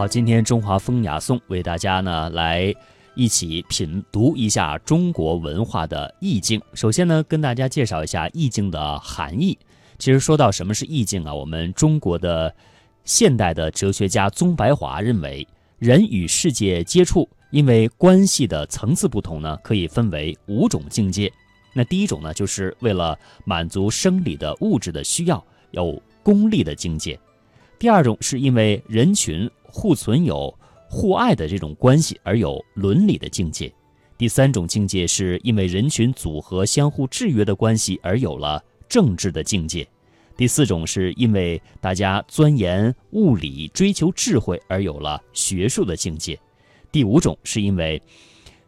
好，今天中华风雅颂为大家呢来一起品读一下中国文化的意境。首先呢，跟大家介绍一下意境的含义。其实说到什么是意境啊，我们中国的现代的哲学家宗白华认为，人与世界接触，因为关系的层次不同呢，可以分为五种境界。那第一种呢，就是为了满足生理的物质的需要，有功利的境界；第二种是因为人群。互存有互爱的这种关系，而有伦理的境界。第三种境界是因为人群组合相互制约的关系，而有了政治的境界。第四种是因为大家钻研物理、追求智慧，而有了学术的境界。第五种是因为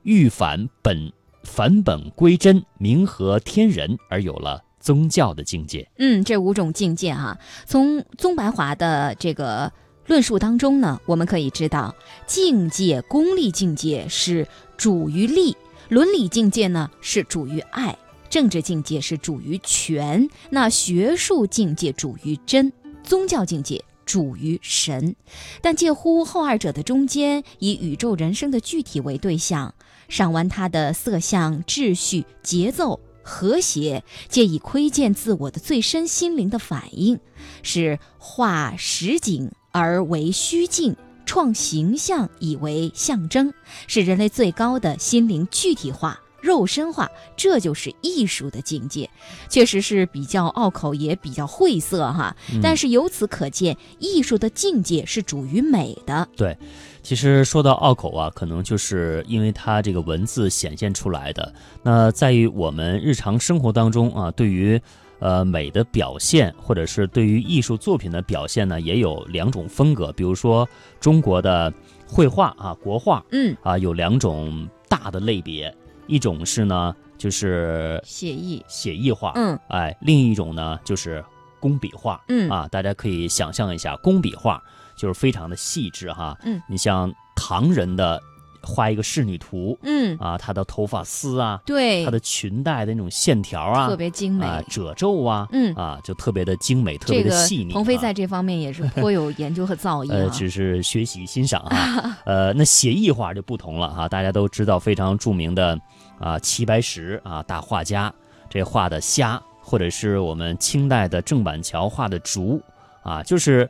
欲返本返本归真、明和天人，而有了宗教的境界。嗯，这五种境界哈，从宗白华的这个。论述当中呢，我们可以知道，境界功利境界是主于利，伦理境界呢是主于爱，政治境界是主于权，那学术境界主于真，宗教境界主于神。但介乎后二者的中间，以宇宙人生的具体为对象，赏玩它的色相、秩序、节奏、和谐，借以窥见自我的最深心灵的反应，是化实景。而为虚境，创形象以为象征，是人类最高的心灵具体化、肉身化，这就是艺术的境界。确实是比较拗口，也比较晦涩哈。但是由此可见，艺术的境界是主于美的。对，其实说到拗口啊，可能就是因为它这个文字显现出来的。那在于我们日常生活当中啊，对于。呃，美的表现，或者是对于艺术作品的表现呢，也有两种风格。比如说中国的绘画啊，国画，嗯啊，有两种大的类别，一种是呢，就是写意。写意画，嗯，哎，另一种呢就是工笔画，嗯。啊，大家可以想象一下，工笔画就是非常的细致哈，嗯，你像唐人的。画一个仕女图，嗯。啊，她的头发丝啊，对，她的裙带的那种线条啊，特别精美，褶皱啊，嗯。啊，就特别的精美，特别的细腻。鹏飞在这方面也是颇有研究和造诣，呃，只是学习欣赏啊。呃，那写意画就不同了哈，大家都知道非常著名的啊齐白石啊大画家，这画的虾，或者是我们清代的郑板桥画的竹啊，就是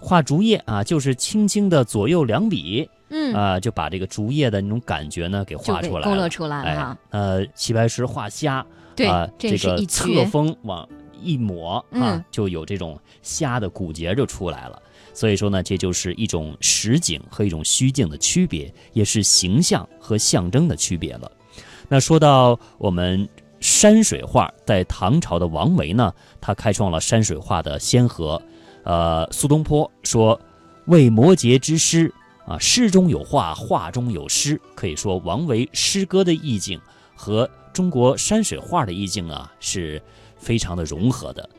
画竹叶啊，就是轻轻的左右两笔。嗯啊，就把这个竹叶的那种感觉呢给画出来，勾勒出来了。呃，齐白石画虾，对啊，这个侧锋往一抹啊，就有这种虾的骨节就出来了。所以说呢，这就是一种实景和一种虚境的区别，也是形象和象征的区别了。那说到我们山水画，在唐朝的王维呢，他开创了山水画的先河。呃，苏东坡说：“为摩诘之诗。”啊，诗中有画，画中有诗，可以说王维诗歌的意境和中国山水画的意境啊，是非常的融合的。